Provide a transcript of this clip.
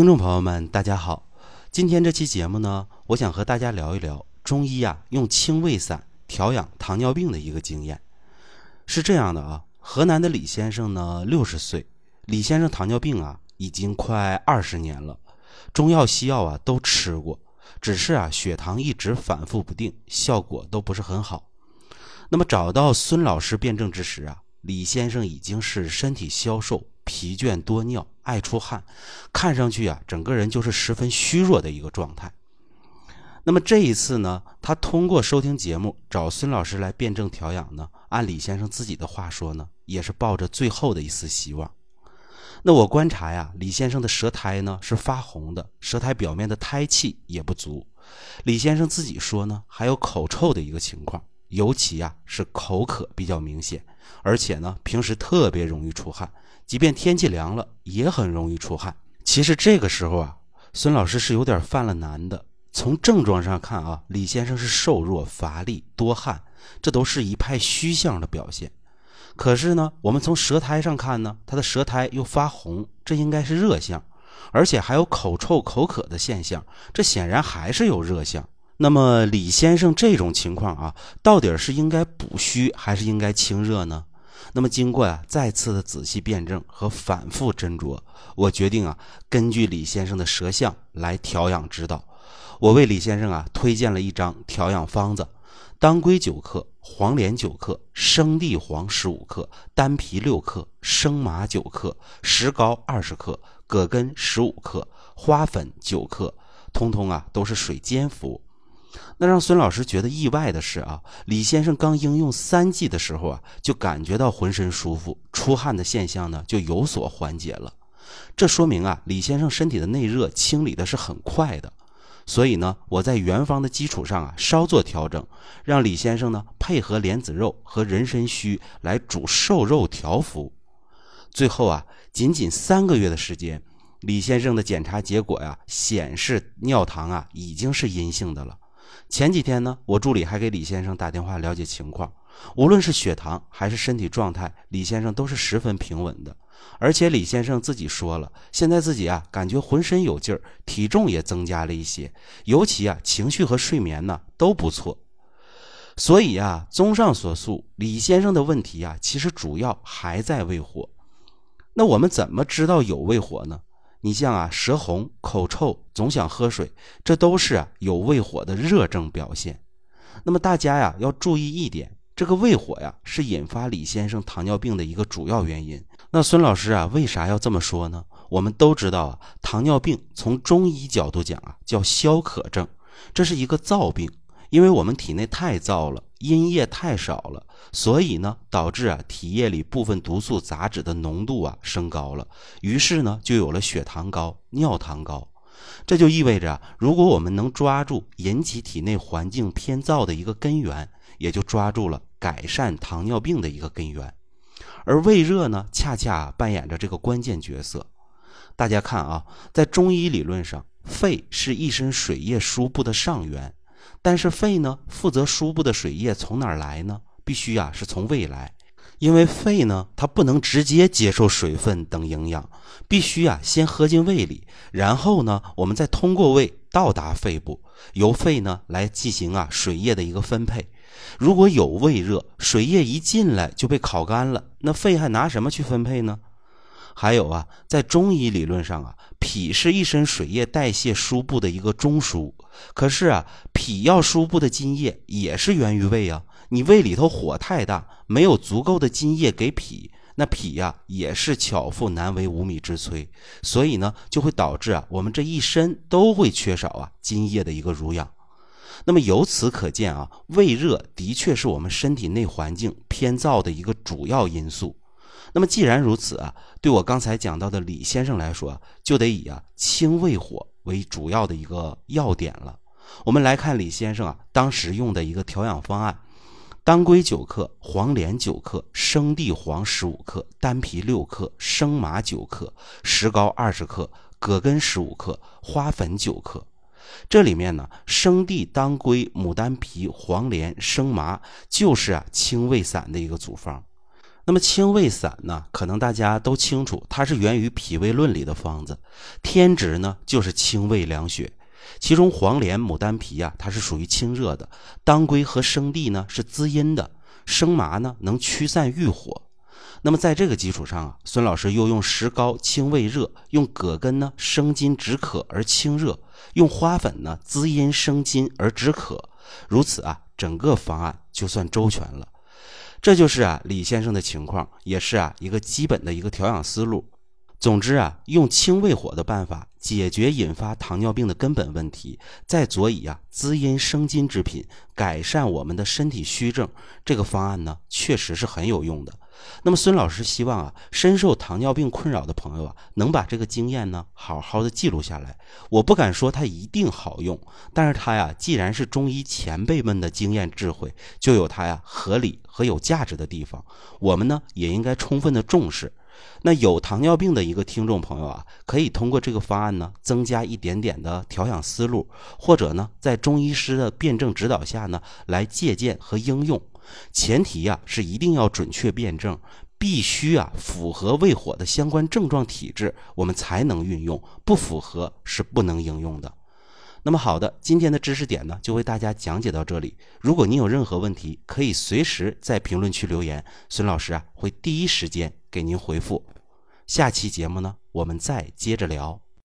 听众朋友们，大家好，今天这期节目呢，我想和大家聊一聊中医啊用清胃散调养糖尿病的一个经验。是这样的啊，河南的李先生呢，六十岁，李先生糖尿病啊已经快二十年了，中药西药啊都吃过，只是啊血糖一直反复不定，效果都不是很好。那么找到孙老师辩证之时啊，李先生已经是身体消瘦。疲倦多尿，爱出汗，看上去啊，整个人就是十分虚弱的一个状态。那么这一次呢，他通过收听节目找孙老师来辩证调养呢，按李先生自己的话说呢，也是抱着最后的一丝希望。那我观察呀，李先生的舌苔呢是发红的，舌苔表面的胎气也不足。李先生自己说呢，还有口臭的一个情况，尤其啊是口渴比较明显，而且呢平时特别容易出汗。即便天气凉了，也很容易出汗。其实这个时候啊，孙老师是有点犯了难的。从症状上看啊，李先生是瘦弱、乏力、多汗，这都是一派虚象的表现。可是呢，我们从舌苔上看呢，他的舌苔又发红，这应该是热象，而且还有口臭、口渴的现象，这显然还是有热象。那么李先生这种情况啊，到底是应该补虚还是应该清热呢？那么经过啊再次的仔细辩证和反复斟酌，我决定啊根据李先生的舌象来调养指导。我为李先生啊推荐了一张调养方子：当归九克、黄连九克、生地黄十五克、丹皮六克、生麻九克、石膏二十克、葛根十五克、花粉九克，通通啊都是水煎服。那让孙老师觉得意外的是啊，李先生刚应用三剂的时候啊，就感觉到浑身舒服，出汗的现象呢就有所缓解了。这说明啊，李先生身体的内热清理的是很快的。所以呢，我在原方的基础上啊，稍作调整，让李先生呢配合莲子肉和人参须来煮瘦肉调服。最后啊，仅仅三个月的时间，李先生的检查结果呀显示尿糖啊已经是阴性的了。前几天呢，我助理还给李先生打电话了解情况，无论是血糖还是身体状态，李先生都是十分平稳的。而且李先生自己说了，现在自己啊感觉浑身有劲儿，体重也增加了一些，尤其啊情绪和睡眠呢都不错。所以啊，综上所述，李先生的问题啊其实主要还在胃火。那我们怎么知道有胃火呢？你像啊，舌红、口臭、总想喝水，这都是啊有胃火的热症表现。那么大家呀要注意一点，这个胃火呀是引发李先生糖尿病的一个主要原因。那孙老师啊为啥要这么说呢？我们都知道啊，糖尿病从中医角度讲啊叫消渴症，这是一个燥病。因为我们体内太燥了，阴液太少了，所以呢，导致啊体液里部分毒素杂质的浓度啊升高了，于是呢就有了血糖高、尿糖高。这就意味着，如果我们能抓住引起体内环境偏燥的一个根源，也就抓住了改善糖尿病的一个根源。而胃热呢，恰恰扮演着这个关键角色。大家看啊，在中医理论上，肺是一身水液输布的上源。但是肺呢，负责输布的水液从哪儿来呢？必须呀是从胃来，因为肺呢它不能直接接受水分等营养，必须呀先喝进胃里，然后呢我们再通过胃到达肺部，由肺呢来进行啊水液的一个分配。如果有胃热，水液一进来就被烤干了，那肺还拿什么去分配呢？还有啊，在中医理论上啊，脾是一身水液代谢输布的一个中枢。可是啊，脾要输布的津液也是源于胃啊。你胃里头火太大，没有足够的津液给脾，那脾呀也是巧妇难为无米之炊。所以呢，就会导致啊，我们这一身都会缺少啊津液的一个濡养。那么由此可见啊，胃热的确是我们身体内环境偏燥的一个主要因素。那么既然如此啊，对我刚才讲到的李先生来说，就得以啊清胃火为主要的一个要点了。我们来看李先生啊当时用的一个调养方案：当归九克、黄连九克、生地黄十五克、丹皮六克、生麻九克、石膏二十克、葛根十五克、花粉九克。这里面呢，生地、当归、牡丹皮、黄连、生麻，就是啊清胃散的一个组方。那么清胃散呢，可能大家都清楚，它是源于《脾胃论》里的方子，天职呢就是清胃凉血。其中黄连、牡丹皮啊，它是属于清热的；当归和生地呢是滋阴的；生麻呢能驱散郁火。那么在这个基础上啊，孙老师又用石膏清胃热，用葛根呢生津止渴而清热，用花粉呢滋阴生津而止渴。如此啊，整个方案就算周全了。这就是啊李先生的情况，也是啊一个基本的一个调养思路。总之啊，用清胃火的办法解决引发糖尿病的根本问题，再佐以啊滋阴生津之品，改善我们的身体虚症，这个方案呢确实是很有用的。那么孙老师希望啊，深受糖尿病困扰的朋友啊，能把这个经验呢好好的记录下来。我不敢说它一定好用，但是它呀，既然是中医前辈们的经验智慧，就有它呀合理和有价值的地方。我们呢也应该充分的重视。那有糖尿病的一个听众朋友啊，可以通过这个方案呢，增加一点点的调养思路，或者呢，在中医师的辩证指导下呢，来借鉴和应用。前提呀是一定要准确辩证，必须啊符合胃火的相关症状体质，我们才能运用；不符合是不能应用的。那么好的，今天的知识点呢，就为大家讲解到这里。如果您有任何问题，可以随时在评论区留言，孙老师啊会第一时间给您回复。下期节目呢，我们再接着聊。